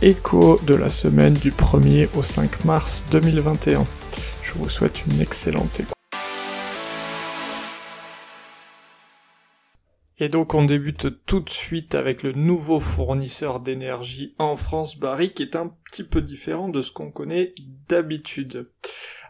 écho de la semaine du 1er au 5 mars 2021. Je vous souhaite une excellente écoute. Et donc on débute tout de suite avec le nouveau fournisseur d'énergie en France, Barry, qui est un petit peu différent de ce qu'on connaît d'habitude.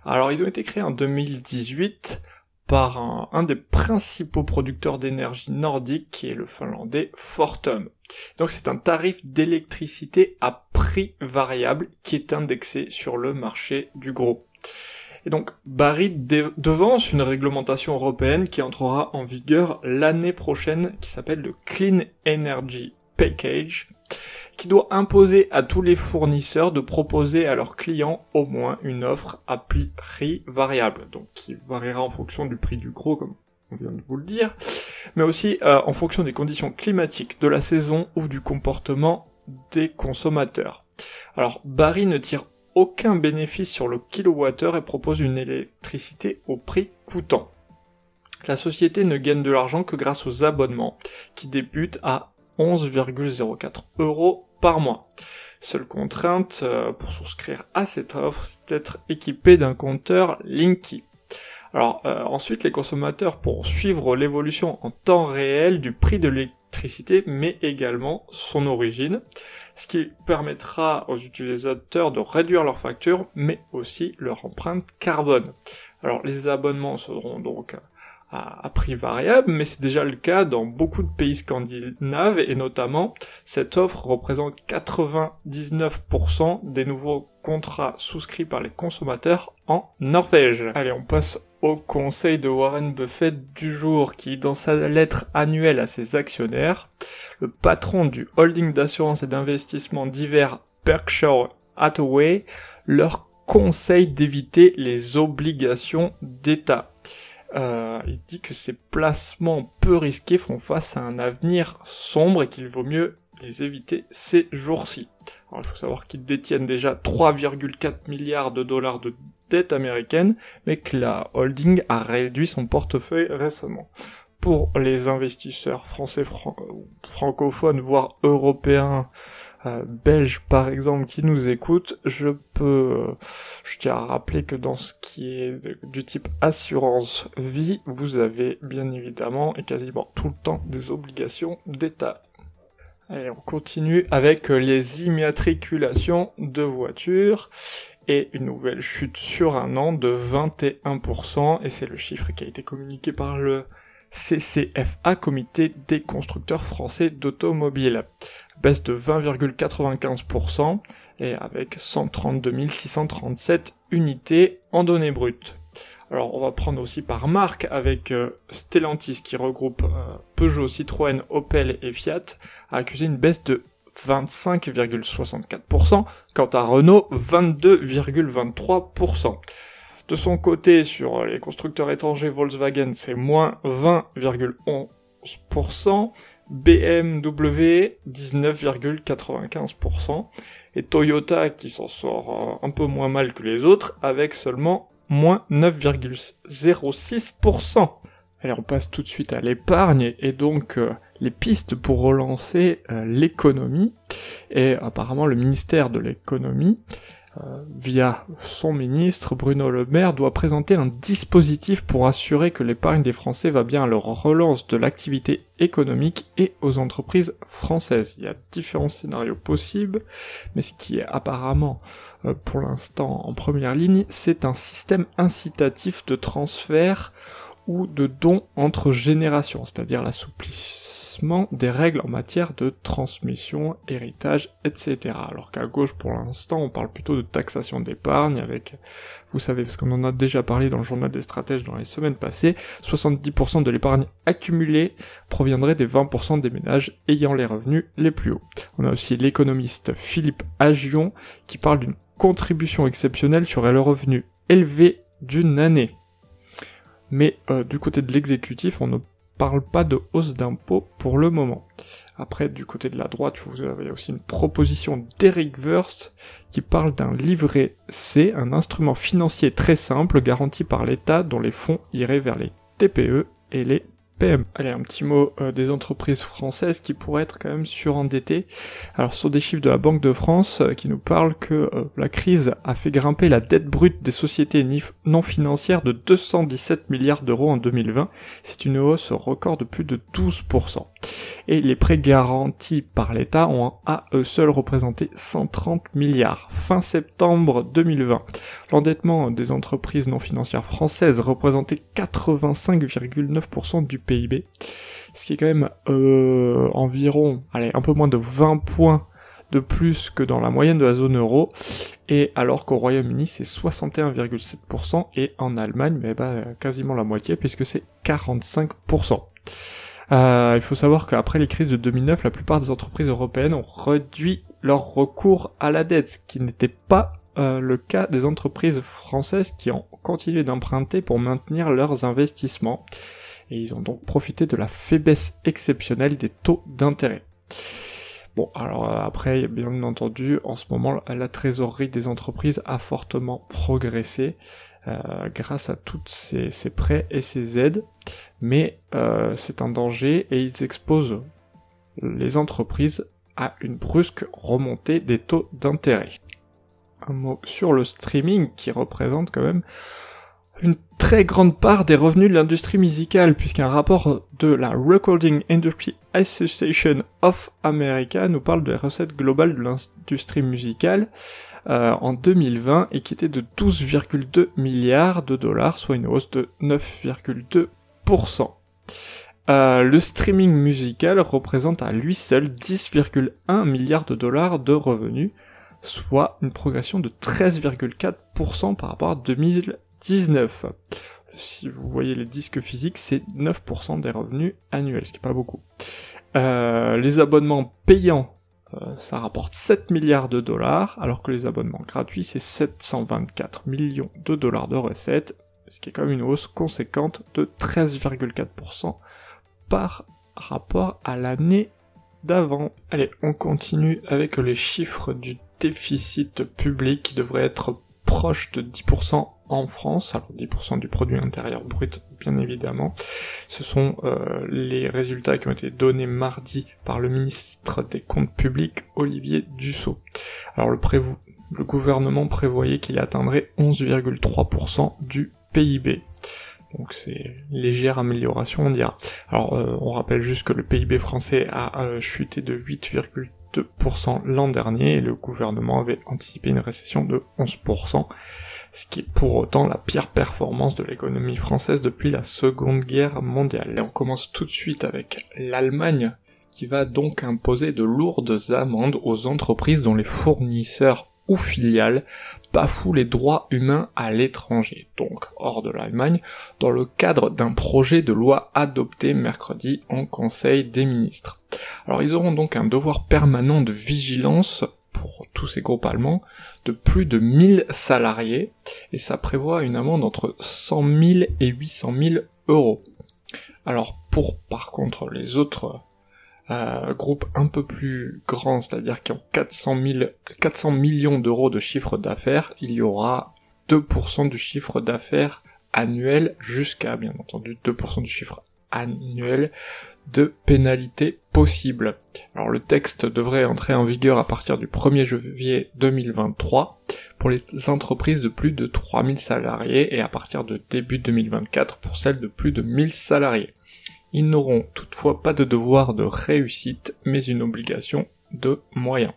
Alors ils ont été créés en 2018 par un, des principaux producteurs d'énergie nordique qui est le finlandais Fortum. Donc c'est un tarif d'électricité à prix variable qui est indexé sur le marché du gros. Et donc Barry devance une réglementation européenne qui entrera en vigueur l'année prochaine qui s'appelle le Clean Energy Package qui doit imposer à tous les fournisseurs de proposer à leurs clients au moins une offre à prix variable, donc qui variera en fonction du prix du gros, comme on vient de vous le dire, mais aussi euh, en fonction des conditions climatiques, de la saison ou du comportement des consommateurs. Alors Barry ne tire aucun bénéfice sur le kilowattheure et propose une électricité au prix coûtant. La société ne gagne de l'argent que grâce aux abonnements, qui débutent à 11,04 euros par mois. Seule contrainte euh, pour souscrire à cette offre, c'est d'être équipé d'un compteur Linky. Alors euh, ensuite, les consommateurs pourront suivre l'évolution en temps réel du prix de l'électricité, mais également son origine, ce qui permettra aux utilisateurs de réduire leur facture, mais aussi leur empreinte carbone. Alors les abonnements seront donc à, prix variable, mais c'est déjà le cas dans beaucoup de pays scandinaves et notamment cette offre représente 99% des nouveaux contrats souscrits par les consommateurs en Norvège. Allez, on passe au conseil de Warren Buffett du jour qui, dans sa lettre annuelle à ses actionnaires, le patron du holding d'assurance et d'investissement divers Berkshire Hathaway leur conseille d'éviter les obligations d'État. Euh, il dit que ces placements peu risqués font face à un avenir sombre et qu'il vaut mieux les éviter ces jours-ci. Alors il faut savoir qu'ils détiennent déjà 3,4 milliards de dollars de dette américaine, mais que la holding a réduit son portefeuille récemment. Pour les investisseurs français francophones, voire européens, euh, belges par exemple qui nous écoutent, je peux, je tiens à rappeler que dans ce qui est du type assurance vie, vous avez bien évidemment et quasiment tout le temps des obligations d'État. Allez, on continue avec les immatriculations de voitures et une nouvelle chute sur un an de 21% et c'est le chiffre qui a été communiqué par le CCFA, Comité des constructeurs français d'automobiles baisse de 20,95% et avec 132 637 unités en données brutes. Alors on va prendre aussi par marque avec euh, Stellantis qui regroupe euh, Peugeot, Citroën, Opel et Fiat a accusé une baisse de 25,64%, quant à Renault 22,23%. De son côté, sur les constructeurs étrangers Volkswagen, c'est moins 20,11%, BMW 19,95% et Toyota qui s'en sort euh, un peu moins mal que les autres avec seulement moins 9,06%. Allez, on passe tout de suite à l'épargne et donc euh, les pistes pour relancer euh, l'économie. Et apparemment le ministère de l'économie euh, via son ministre, Bruno Le Maire, doit présenter un dispositif pour assurer que l'épargne des Français va bien à leur relance de l'activité économique et aux entreprises françaises. Il y a différents scénarios possibles, mais ce qui est apparemment euh, pour l'instant en première ligne, c'est un système incitatif de transfert ou de dons entre générations, c'est-à-dire l'assouplissement des règles en matière de transmission, héritage, etc. Alors qu'à gauche, pour l'instant, on parle plutôt de taxation d'épargne avec, vous savez, parce qu'on en a déjà parlé dans le journal des stratèges dans les semaines passées, 70% de l'épargne accumulée proviendrait des 20% des ménages ayant les revenus les plus hauts. On a aussi l'économiste Philippe Agion qui parle d'une contribution exceptionnelle sur le revenu élevé d'une année. Mais euh, du côté de l'exécutif, on ne parle pas de hausse d'impôts pour le moment. Après, du côté de la droite, vous avez aussi une proposition d'Eric Wurst qui parle d'un livret C, un instrument financier très simple garanti par l'État dont les fonds iraient vers les TPE et les Allez, un petit mot euh, des entreprises françaises qui pourraient être quand même surendettées. Alors, ce sont des chiffres de la Banque de France euh, qui nous parlent que euh, la crise a fait grimper la dette brute des sociétés non financières de 217 milliards d'euros en 2020. C'est une hausse record de plus de 12%. Et les prêts garantis par l'État ont à eux seuls représenté 130 milliards. Fin septembre 2020, l'endettement des entreprises non financières françaises représentait 85,9% du PIB, ce qui est quand même euh, environ, allez, un peu moins de 20 points de plus que dans la moyenne de la zone euro, et alors qu'au Royaume-Uni c'est 61,7% et en Allemagne mais bah, quasiment la moitié puisque c'est 45%. Euh, il faut savoir qu'après les crises de 2009, la plupart des entreprises européennes ont réduit leur recours à la dette, ce qui n'était pas euh, le cas des entreprises françaises qui ont continué d'emprunter pour maintenir leurs investissements et ils ont donc profité de la faiblesse exceptionnelle des taux d'intérêt. Bon, alors euh, après, bien entendu, en ce moment, la trésorerie des entreprises a fortement progressé euh, grâce à toutes ces, prêts et ces aides, mais euh, c'est un danger et ils exposent les entreprises à une brusque remontée des taux d'intérêt. Un mot sur le streaming qui représente quand même une très grande part des revenus de l'industrie musicale, puisqu'un rapport de la Recording Industry Association of America nous parle de la recette globale de l'industrie musicale euh, en 2020 et qui était de 12,2 milliards de dollars, soit une hausse de 9,2%. Euh, le streaming musical représente à lui seul 10,1 milliards de dollars de revenus, soit une progression de 13,4% par rapport à 2000 19. Si vous voyez les disques physiques, c'est 9% des revenus annuels, ce qui est pas beaucoup. Euh, les abonnements payants, euh, ça rapporte 7 milliards de dollars, alors que les abonnements gratuits, c'est 724 millions de dollars de recettes, ce qui est quand même une hausse conséquente de 13,4% par rapport à l'année d'avant. Allez, on continue avec les chiffres du déficit public qui devrait être proche de 10% en France, alors 10% du produit intérieur brut bien évidemment. Ce sont euh, les résultats qui ont été donnés mardi par le ministre des Comptes Publics Olivier Dussault. Alors le, gouvernement prévoyait qu'il atteindrait 11,3% du PIB. Donc c'est légère amélioration on dira. Alors euh, on rappelle juste que le PIB français a euh, chuté de 8,2% l'an dernier et le gouvernement avait anticipé une récession de 11% ce qui est pour autant la pire performance de l'économie française depuis la Seconde Guerre mondiale. Et on commence tout de suite avec l'Allemagne, qui va donc imposer de lourdes amendes aux entreprises dont les fournisseurs ou filiales bafouent les droits humains à l'étranger, donc hors de l'Allemagne, dans le cadre d'un projet de loi adopté mercredi en Conseil des ministres. Alors ils auront donc un devoir permanent de vigilance pour tous ces groupes allemands de plus de 1000 salariés et ça prévoit une amende entre 100 000 et 800 000 euros. Alors pour par contre les autres euh, groupes un peu plus grands, c'est-à-dire qui ont 400, 400 millions d'euros de chiffre d'affaires, il y aura 2% du chiffre d'affaires annuel jusqu'à bien entendu 2% du chiffre annuel de pénalités possibles. Alors le texte devrait entrer en vigueur à partir du 1er janvier 2023 pour les entreprises de plus de 3000 salariés et à partir de début 2024 pour celles de plus de 1000 salariés. Ils n'auront toutefois pas de devoir de réussite mais une obligation de moyens.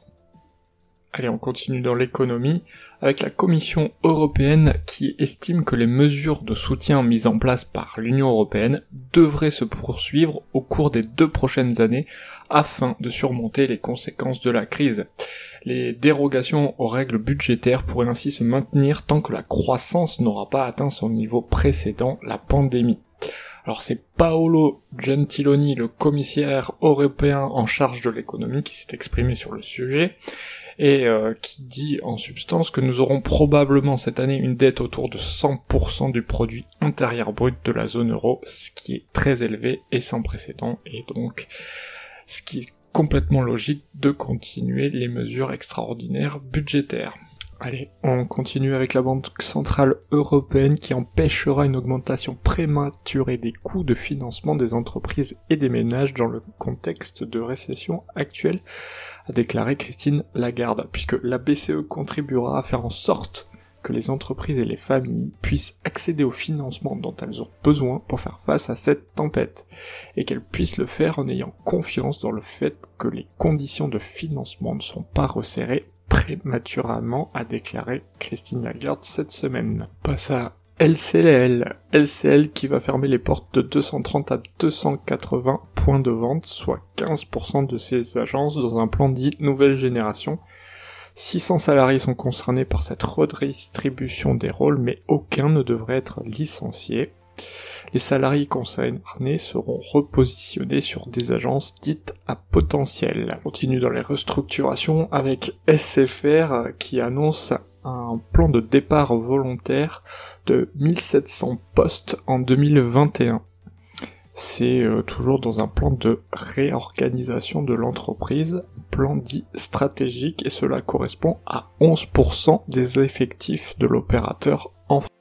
Allez, on continue dans l'économie avec la Commission européenne qui estime que les mesures de soutien mises en place par l'Union européenne devraient se poursuivre au cours des deux prochaines années afin de surmonter les conséquences de la crise. Les dérogations aux règles budgétaires pourraient ainsi se maintenir tant que la croissance n'aura pas atteint son niveau précédent, la pandémie. Alors c'est Paolo Gentiloni, le commissaire européen en charge de l'économie, qui s'est exprimé sur le sujet, et euh, qui dit en substance que nous aurons probablement cette année une dette autour de 100% du produit intérieur brut de la zone euro, ce qui est très élevé et sans précédent, et donc ce qui est complètement logique de continuer les mesures extraordinaires budgétaires. Allez, on continue avec la Banque Centrale Européenne qui empêchera une augmentation prématurée des coûts de financement des entreprises et des ménages dans le contexte de récession actuelle, a déclaré Christine Lagarde, puisque la BCE contribuera à faire en sorte que les entreprises et les familles puissent accéder au financement dont elles ont besoin pour faire face à cette tempête, et qu'elles puissent le faire en ayant confiance dans le fait que les conditions de financement ne sont pas resserrées prématurément, a déclaré Christine Lagarde cette semaine. Passe à LCL, LCL qui va fermer les portes de 230 à 280 points de vente, soit 15% de ses agences dans un plan dit nouvelle génération. 600 salariés sont concernés par cette redistribution des rôles, mais aucun ne devrait être licencié les salariés concernés seront repositionnés sur des agences dites à potentiel. On continue dans les restructurations avec SFR qui annonce un plan de départ volontaire de 1700 postes en 2021. C'est euh, toujours dans un plan de réorganisation de l'entreprise, plan dit stratégique, et cela correspond à 11% des effectifs de l'opérateur en France.